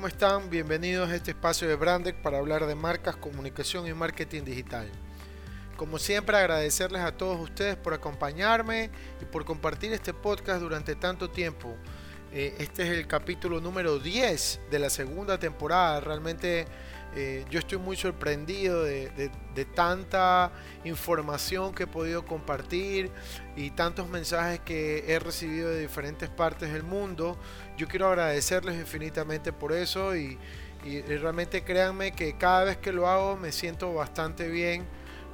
¿Cómo están? Bienvenidos a este espacio de Brandec para hablar de marcas, comunicación y marketing digital. Como siempre agradecerles a todos ustedes por acompañarme y por compartir este podcast durante tanto tiempo. Eh, este es el capítulo número 10 de la segunda temporada. Realmente eh, yo estoy muy sorprendido de, tanta información que he podido compartir y tantos mensajes que he recibido de diferentes partes del mundo. Yo quiero agradecerles infinitamente por eso y, realmente créanme que cada vez que lo hago me siento bastante bien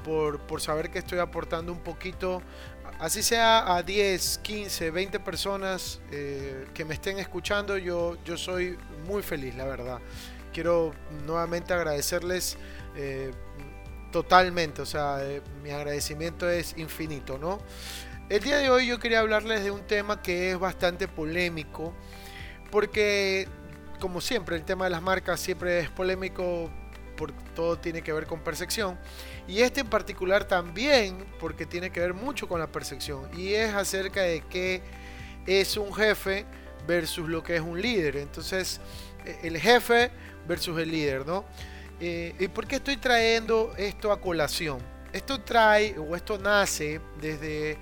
por, saber que estoy aportando un poquito así sea a 10, 15, 20 personas eh, que me estén escuchando, yo, yo soy muy feliz, la verdad quiero nuevamente agradecerles eh, totalmente, o sea, eh, mi agradecimiento es infinito, ¿no? El día de hoy yo quería hablarles de un tema que es bastante polémico, porque como siempre el tema de las marcas siempre es polémico porque todo tiene que ver con percepción y este en particular también porque tiene que ver mucho con la percepción y es acerca de qué es un jefe versus lo que es un líder. Entonces, el jefe versus el líder, ¿no? Eh, ¿Y por qué estoy trayendo esto a colación? Esto trae o esto nace desde,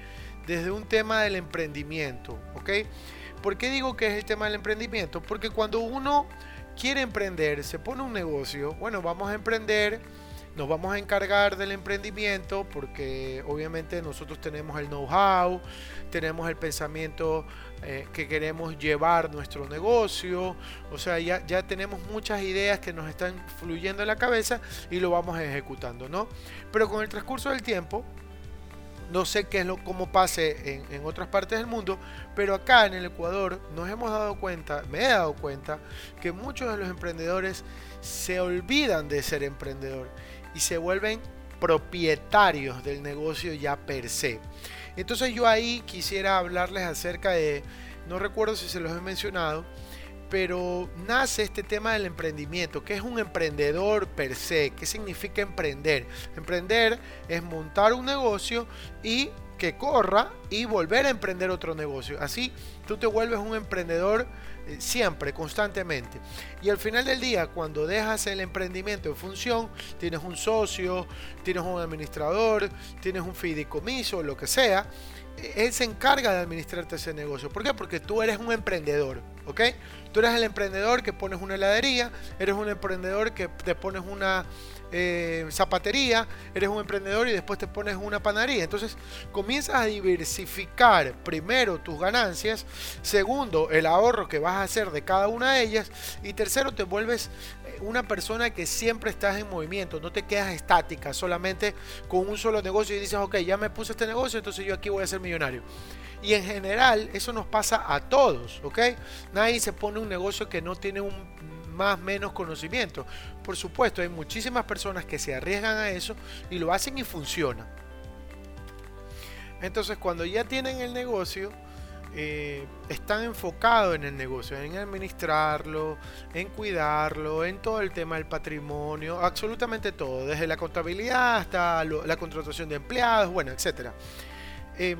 desde un tema del emprendimiento, ¿ok? ¿Por qué digo que es el tema del emprendimiento? Porque cuando uno quiere emprender, se pone un negocio, bueno, vamos a emprender nos vamos a encargar del emprendimiento porque obviamente nosotros tenemos el know-how, tenemos el pensamiento eh, que queremos llevar nuestro negocio, o sea, ya, ya tenemos muchas ideas que nos están fluyendo en la cabeza y lo vamos ejecutando, ¿no? Pero con el transcurso del tiempo, no sé qué es lo cómo pase en, en, otras partes del mundo, pero acá en el Ecuador nos hemos dado cuenta, me he dado cuenta, que muchos de los emprendedores se olvidan de ser emprendedor y se vuelven propietarios del negocio ya per se. Entonces yo ahí quisiera hablarles acerca de, no recuerdo si se los he mencionado, pero nace este tema del emprendimiento, que es un emprendedor per se, qué significa emprender. Emprender es montar un negocio y que corra y volver a emprender otro negocio. Así tú te vuelves un emprendedor siempre, constantemente. Y al final del día, cuando dejas el emprendimiento en función, tienes un socio, tienes un administrador, tienes un fideicomiso, lo que sea, eh, él se encarga de administrarte ese negocio. ¿Por qué? Porque tú eres un emprendedor, ¿ok? Tú eres el emprendedor que pones una heladería, eres un emprendedor que te pones una eh, zapatería, eres un emprendedor y después te pones una panadería. Entonces comienzas a diversificar primero tus ganancias, segundo el ahorro que vas a hacer de cada una de ellas y tercero te vuelves eh, una persona que siempre estás en movimiento, no te quedas estática solamente con un solo negocio y dices, ok, ya me puse este negocio, entonces yo aquí voy a ser millonario. Y en general eso nos pasa a todos, ¿ok? Nadie se pone un negocio que no tiene un más menos conocimiento. Por supuesto, hay muchísimas personas que se arriesgan a eso y lo hacen y funciona. Entonces, cuando ya tienen el negocio, eh, están enfocados en el negocio, en administrarlo, en cuidarlo, en todo el tema del patrimonio, absolutamente todo, desde la contabilidad hasta la contratación de empleados, bueno. Em,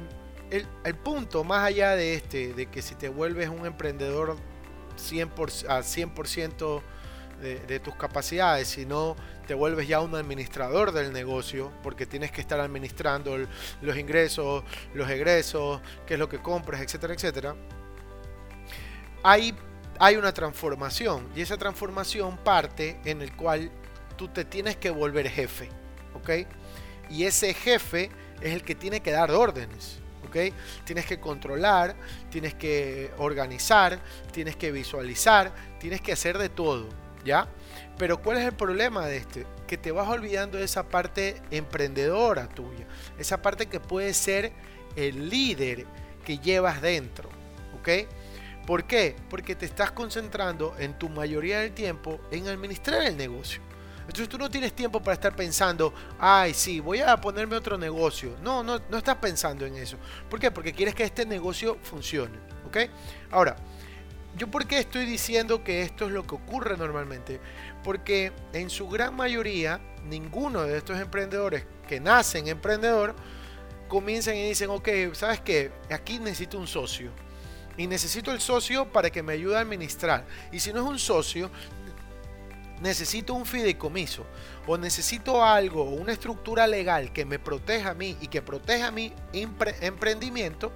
el, el, punto más allá de este, de que si te vuelves un emprendedor 100%, a 100% de, de, tus capacidades, sino te vuelves ya un administrador del negocio, porque tienes que estar administrando los ingresos, los egresos, qué es lo que compras, etcétera, etcétera. Hay, hay una transformación y esa transformación parte en el cual tú te tienes que volver jefe, ¿ok? Y ese jefe es el que tiene que dar órdenes. Tienes que controlar, tienes que organizar, tienes que visualizar, tienes que hacer de todo, ¿ya? Pero ¿cuál es el problema de este? Que te vas olvidando de esa parte emprendedora tuya, esa parte que puede ser el líder que llevas dentro, ¿ok? ¿Por qué? Porque te estás concentrando en tu mayoría del tiempo en administrar el negocio. Entonces tú no tienes tiempo para estar pensando, ay, sí, voy a ponerme otro negocio. No, no, no estás pensando en eso. ¿Por qué? Porque quieres que este negocio funcione. ¿Ok? Ahora, ¿yo por qué estoy diciendo que esto es lo que ocurre normalmente? Porque en su gran mayoría, ninguno de estos emprendedores que nacen emprendedor comienzan y dicen, ok, ¿sabes qué? Aquí necesito un socio. Y necesito el socio para que me ayude a administrar. Y si no es un socio, necesito un fideicomiso o necesito algo, una estructura legal que me proteja a mí y que proteja mi emprendimiento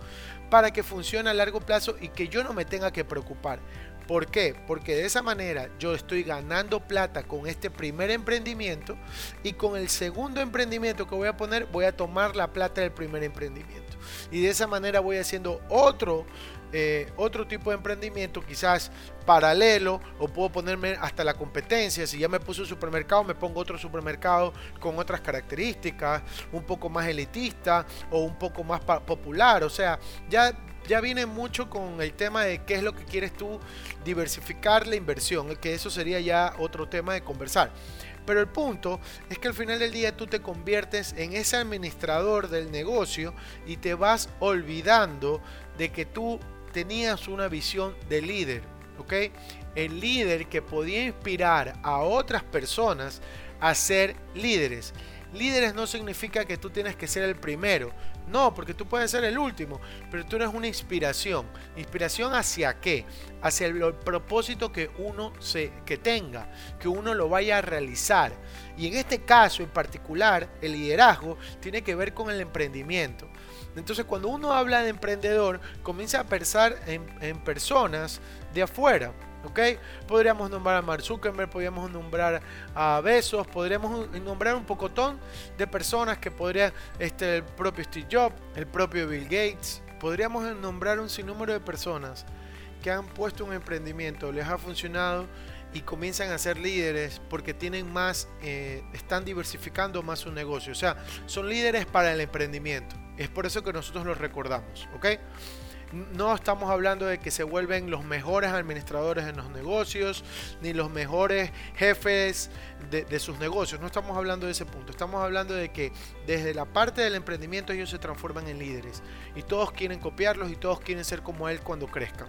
para que funcione a largo plazo y que yo no me tenga que preocupar. ¿Por qué? Porque de esa manera yo estoy ganando plata con este primer emprendimiento y con el segundo emprendimiento que voy a poner voy a tomar la plata del primer emprendimiento. Y de esa manera voy haciendo otro eh, otro tipo de emprendimiento, quizás paralelo, o puedo ponerme hasta la competencia. Si ya me puse un supermercado, me pongo otro supermercado con otras características, un poco más elitista o un poco más popular. O sea, ya ya viene mucho con el tema de qué es lo que quieres tú diversificar la inversión, que eso sería ya otro tema de conversar. Pero el punto es que al final del día tú te conviertes en ese administrador del negocio y te vas olvidando de que tú tenías una visión de líder, ¿ok? El líder que podía inspirar a otras personas a ser líderes. Líderes no significa que tú tienes que ser el primero. No, porque tú puedes ser el último, pero tú eres una inspiración. ¿Inspiración hacia qué? Hacia el, propósito que uno se, que tenga, que uno lo vaya a realizar. Y en este caso en particular, el liderazgo tiene que ver con el emprendimiento. Entonces cuando uno habla de emprendedor, comienza a pensar en, personas de afuera. ¿Ok? Podríamos nombrar a Mark Zuckerberg, podríamos nombrar a Besos, podríamos nombrar un pocotón de personas que podrían, este, el propio Steve Jobs, el propio Bill Gates, podríamos nombrar un sinnúmero de personas que han puesto un emprendimiento, les ha funcionado y comienzan a ser líderes porque tienen más, eh, están diversificando más su negocio. O sea, son líderes para el emprendimiento. Es por eso que nosotros los recordamos, ¿ok? No estamos hablando de que se vuelven los mejores administradores en los negocios, ni los mejores jefes de, sus negocios. No estamos hablando de ese punto. Estamos hablando de que desde la parte del emprendimiento ellos se transforman en líderes. Y todos quieren copiarlos y todos quieren ser como él cuando crezcan.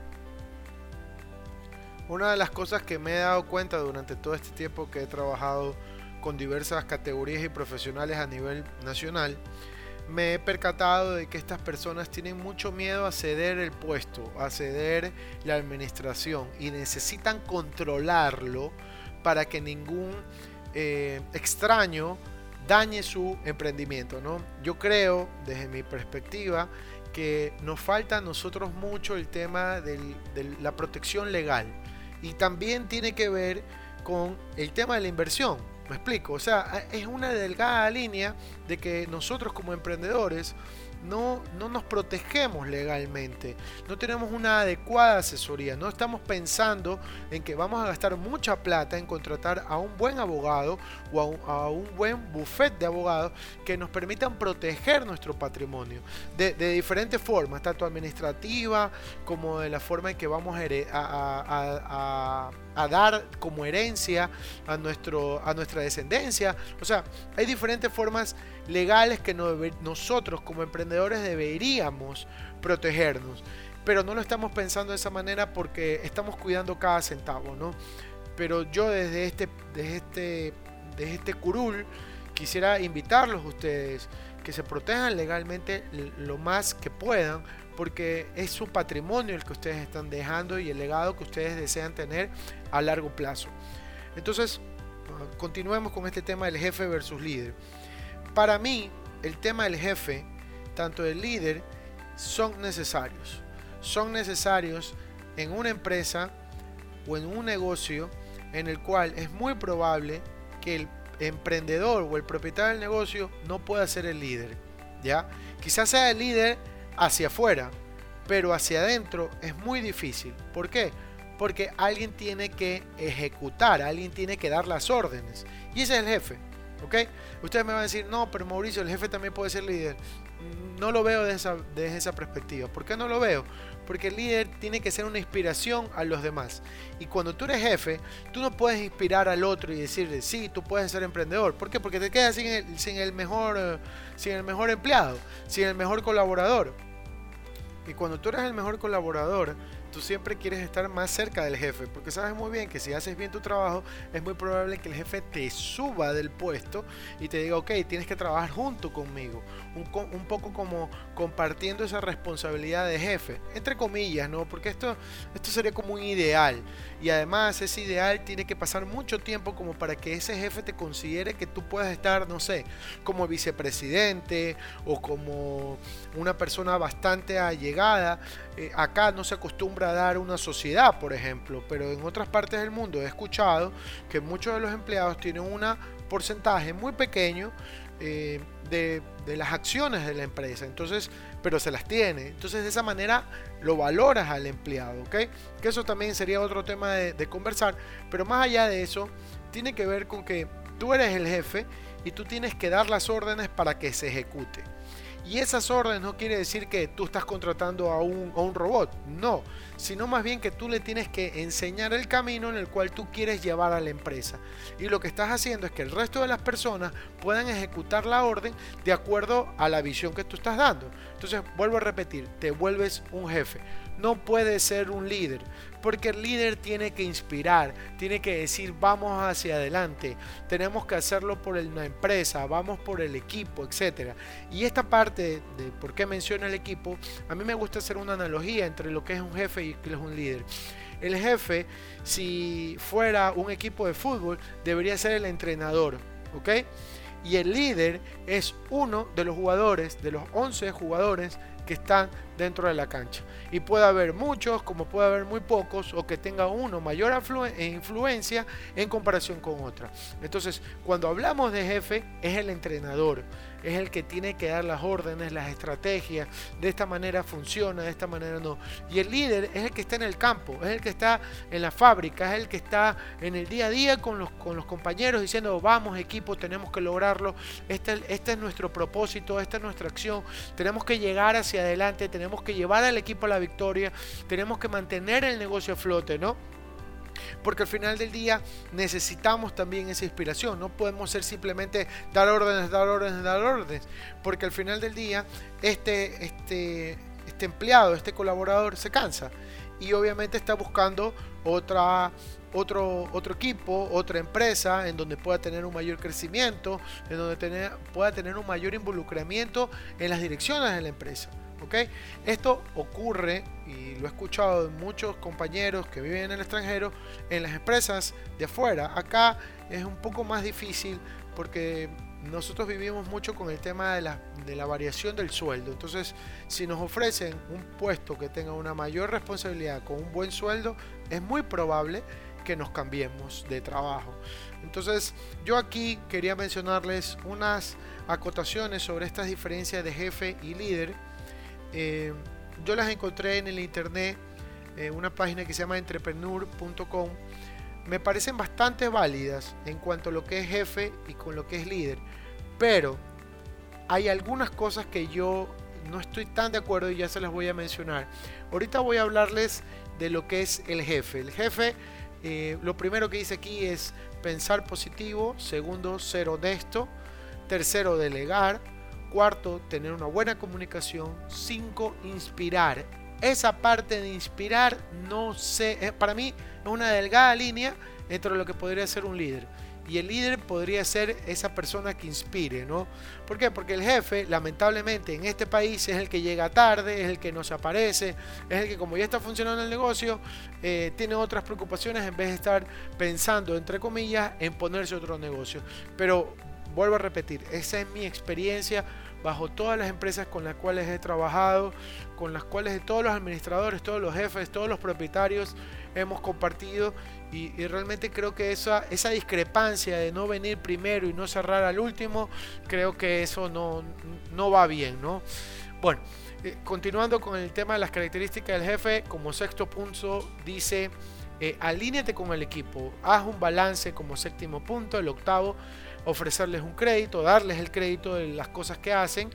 Una de las cosas que me he dado cuenta durante todo este tiempo que he trabajado con diversas categorías y profesionales a nivel nacional, me he percatado de que estas personas tienen mucho miedo a ceder el puesto, a ceder la administración y necesitan controlarlo para que ningún eh, extraño dañe su emprendimiento. ¿no? Yo creo, desde mi perspectiva, que nos falta a nosotros mucho el tema de la protección legal y también tiene que ver con el tema de la inversión. Me explico, o sea, es una delgada línea de que nosotros como emprendedores no, no nos protegemos legalmente, no tenemos una adecuada asesoría, no estamos pensando en que vamos a gastar mucha plata en contratar a un buen abogado o a un, buen buffet de abogados que nos permitan proteger nuestro patrimonio de, diferentes formas, tanto administrativa como de la forma en que vamos a, a, dar como herencia a, nuestro, a nuestra descendencia. O sea, hay diferentes formas legales que nosotros como emprendedores deberíamos protegernos. Pero no lo estamos pensando de esa manera porque estamos cuidando cada centavo, ¿no? Pero yo desde este, desde este, desde este curul quisiera invitarlos a ustedes que se protejan legalmente lo más que puedan porque es su patrimonio el que ustedes están dejando y el legado que ustedes desean tener a largo plazo. Entonces, continuemos con este tema del jefe versus líder. Para mí, el tema del jefe, tanto del líder, son necesarios. Son necesarios en una empresa o en un negocio en el cual es muy probable que el emprendedor o el propietario del negocio no pueda ser el líder. ¿ya? Quizás sea el líder hacia afuera, pero hacia adentro es muy difícil. ¿Por qué? Porque alguien tiene que ejecutar, alguien tiene que dar las órdenes. Y ese es el jefe. ¿Ok? Ustedes me van a decir, no, pero Mauricio, el jefe también puede ser líder. No lo veo desde esa, desde esa perspectiva. ¿Por qué no lo veo? Porque el líder tiene que ser una inspiración a los demás. Y cuando tú eres jefe, tú no puedes inspirar al otro y decirle, sí, tú puedes ser emprendedor. ¿Por qué? Porque te quedas sin el, sin el, mejor, sin el mejor empleado, sin el mejor colaborador. Y cuando tú eres el mejor colaborador, tú siempre quieres estar más cerca del jefe, porque sabes muy bien que si haces bien tu trabajo, es muy probable que el jefe te suba del puesto y te diga, ok, tienes que trabajar junto conmigo, un, un poco como compartiendo esa responsabilidad de jefe, entre comillas, ¿no? Porque esto, esto sería como un ideal, y además ese ideal tiene que pasar mucho tiempo como para que ese jefe te considere que tú puedas estar, no sé, como vicepresidente o como una persona bastante allegada. Eh, acá no se acostumbra a dar una sociedad, por ejemplo, pero en otras partes del mundo he escuchado que muchos de los empleados tienen un porcentaje muy pequeño eh, de, las acciones de la empresa. Entonces, pero se las tiene. Entonces, de esa manera lo valoras al empleado, ¿ok? Que eso también sería otro tema de, de conversar. Pero más allá de eso, tiene que ver con que tú eres el jefe y tú tienes que dar las órdenes para que se ejecute. Y esas órdenes no quiere decir que tú estás contratando a un, a un, robot, no, sino más bien que tú le tienes que enseñar el camino en el cual tú quieres llevar a la empresa. Y lo que estás haciendo es que el resto de las personas puedan ejecutar la orden de acuerdo a la visión que tú estás dando. Entonces, vuelvo a repetir, te vuelves un jefe no puede ser un líder, porque el líder tiene que inspirar, tiene que decir vamos hacia adelante, tenemos que hacerlo por una empresa, vamos por el equipo, etc. Y esta parte de por qué menciona el equipo, a mí me gusta hacer una analogía entre lo que es un jefe y lo que es un líder. El jefe, si fuera un equipo de fútbol, debería ser el entrenador, ¿ok? Y el líder es uno de los jugadores, de los 11 jugadores que están dentro de la cancha. Y puede haber muchos, como puede haber muy pocos, o que tenga uno mayor influencia en comparación con otra. Entonces, cuando hablamos de jefe, es el entrenador es el que tiene que dar las órdenes, las estrategias, de esta manera funciona, de esta manera no. Y el líder es el que está en el campo, es el que está en la fábrica, es el que está en el día a día con los, con los compañeros diciendo, vamos equipo, tenemos que lograrlo, este, este es nuestro propósito, esta es nuestra acción, tenemos que llegar hacia adelante, tenemos que llevar al equipo a la victoria, tenemos que mantener el negocio a flote, ¿no? porque al final del día necesitamos también esa inspiración. No podemos ser simplemente dar órdenes, dar órdenes, dar órdenes, porque al final del día este, este, este empleado, este colaborador se cansa y obviamente está buscando otra, otro, otro equipo, otra empresa en donde pueda tener un mayor crecimiento, en donde pueda tener un mayor involucramiento en las direcciones de la empresa. Esto ocurre, y lo he escuchado de muchos compañeros que viven en el extranjero, en las empresas de afuera. Acá es un poco más difícil porque nosotros vivimos mucho con el tema de la, de la, variación del sueldo. Entonces, si nos ofrecen un puesto que tenga una mayor responsabilidad con un buen sueldo, es muy probable que nos cambiemos de trabajo. Entonces, yo aquí quería mencionarles unas acotaciones sobre estas diferencias de jefe y líder eh, yo las encontré en el internet, en una página que se llama entrepreneur.com. Me parecen bastante válidas en cuanto a lo que es jefe y con lo que es líder. Pero hay algunas cosas que yo no estoy tan de acuerdo y ya se las voy a mencionar. Ahorita voy a hablarles de lo que es el jefe. El jefe, eh, lo primero que dice aquí es pensar positivo. Segundo, ser honesto. Tercero, delegar. Cuarto, tener una buena comunicación. Cinco, inspirar. Esa parte de inspirar, no sé, eh, para mí es una delgada línea entre lo que podría ser un líder. Y el líder podría ser esa persona que inspire, ¿no? ¿Por qué? Porque el jefe, lamentablemente, en este país es el que llega tarde, es el que no se aparece, es el que como ya está funcionando el negocio, eh, tiene otras preocupaciones en vez de estar pensando, entre comillas, en ponerse otro negocio. Pero vuelvo a repetir, esa es mi experiencia bajo todas las empresas con las cuales he trabajado, con las cuales todos los administradores, todos los jefes, todos los propietarios hemos compartido y, realmente creo que esa, esa discrepancia de no venir primero y no cerrar al último, creo que eso no, no va bien, ¿no? Bueno, eh, continuando con el tema de las características del jefe, como sexto punto dice eh, alíñate con el equipo, haz un balance como séptimo punto, el octavo, ofrecerles un crédito, darles el crédito de las cosas que hacen,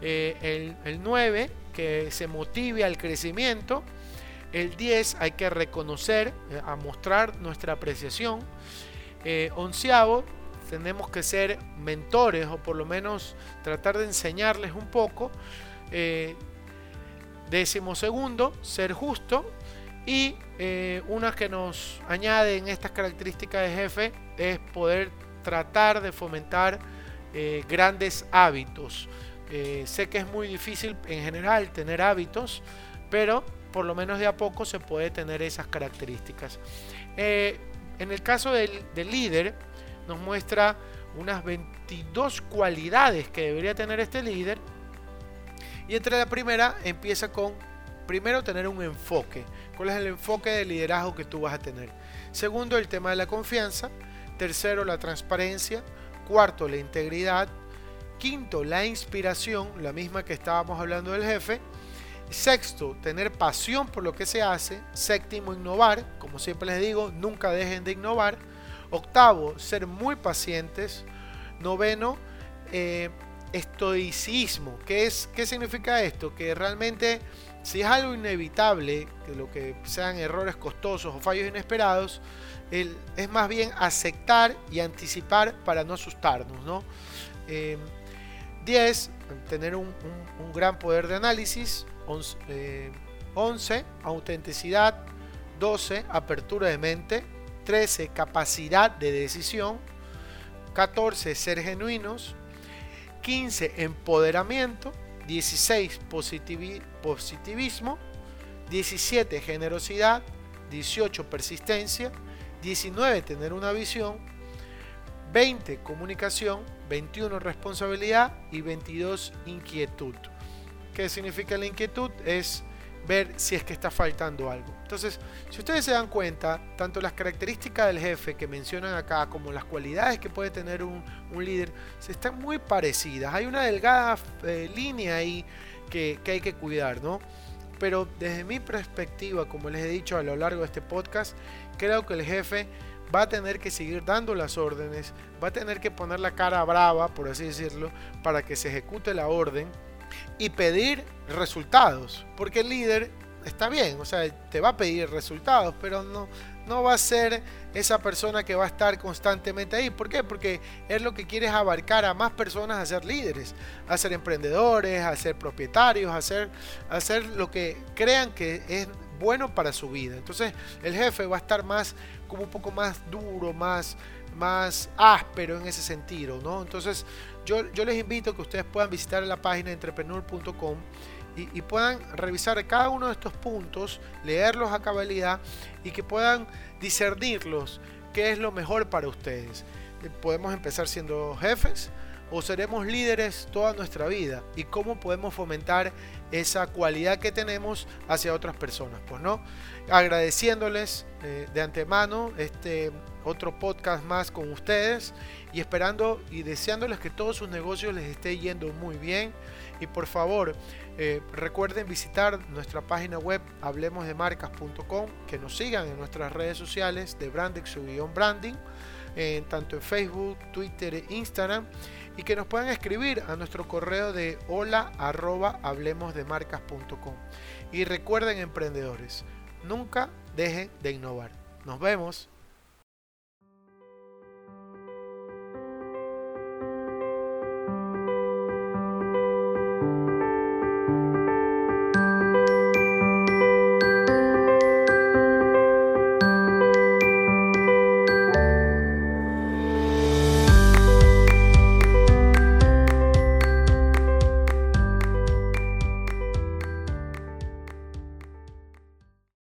eh, el, el 9, que se motive al crecimiento, el 10 hay que reconocer, eh, a mostrar nuestra apreciación, onceavo, tenemos que ser mentores o por lo menos tratar de enseñarles un poco. décimo segundo, ser justo. Y eh, una que nos añade en estas características de jefe es poder tratar de fomentar eh, grandes hábitos. Eh, sé que es muy difícil en general tener hábitos, pero por lo menos de a poco se puede tener esas características. en el caso del, del líder, nos muestra unas 22 cualidades que debería tener este líder. Y entre la primera empieza con primero tener un enfoque. ¿Cuál es el enfoque de liderazgo que tú vas a tener? Segundo, el tema de la confianza. Tercero, la transparencia. Cuarto, la integridad. Quinto, la inspiración, la misma que estábamos hablando del jefe. Sexto, tener pasión por lo que se hace. Séptimo, innovar. Como siempre les digo, nunca dejen de innovar. Octavo, ser muy pacientes. Noveno, eh, estoicismo. ¿Qué, es, ¿Qué significa esto? Que realmente si es algo inevitable, que lo que sean errores costosos o fallos inesperados, es más bien aceptar y anticipar para no asustarnos. ¿no? 10. Eh, tener un, gran poder de análisis. 11, eh, autenticidad. 12. Apertura de mente. 13. Capacidad de decisión. 14. Ser genuinos. 15. Empoderamiento. 16 positivismo, 17 generosidad, 18 persistencia, 19 tener una visión, 20 comunicación, 21 responsabilidad y 22 inquietud. ¿Qué significa la inquietud? Es ver si es que está faltando algo. Entonces, si ustedes se dan cuenta, tanto las características del jefe que mencionan acá como las cualidades que puede tener un, líder, se están muy parecidas. Hay una delgada eh, línea ahí que, que hay que cuidar, ¿no? Pero desde mi perspectiva, como les he dicho a lo largo de este podcast, creo que el jefe va a tener que seguir dando las órdenes, va a tener que poner la cara brava, por así decirlo, para que se ejecute la orden y pedir resultados. Porque el líder está bien, o sea, te va a pedir resultados, pero no, no va a ser esa persona que va a estar constantemente ahí. ¿Por qué? Porque es lo que quiere es abarcar a más personas a ser líderes, a ser emprendedores, a ser propietarios, a hacer, a hacer lo que crean que es bueno para su vida. Entonces el jefe va a estar más, como un poco más duro, más, más áspero en ese sentido, ¿no? Entonces yo, les invito que ustedes puedan visitar la página entrepreneur.com y, puedan revisar cada uno de estos puntos, leerlos a cabalidad y que puedan discernirlos, qué es lo mejor para ustedes. Eh, podemos empezar siendo jefes o seremos líderes toda nuestra vida y cómo podemos fomentar esa cualidad que tenemos hacia otras personas. Pues no, agradeciéndoles eh, de antemano este otro podcast más con ustedes y esperando y deseándoles que todos sus negocios les esté yendo muy bien. Y por favor, eh, recuerden visitar nuestra página web hablemosdemarcas.com, que nos sigan en nuestras redes sociales de Brandex branding, tanto en Facebook, Twitter e Instagram, y que nos puedan escribir a nuestro correo de hola arroba hablemosdemarcas.com. Y recuerden emprendedores, nunca dejen de innovar. Nos vemos.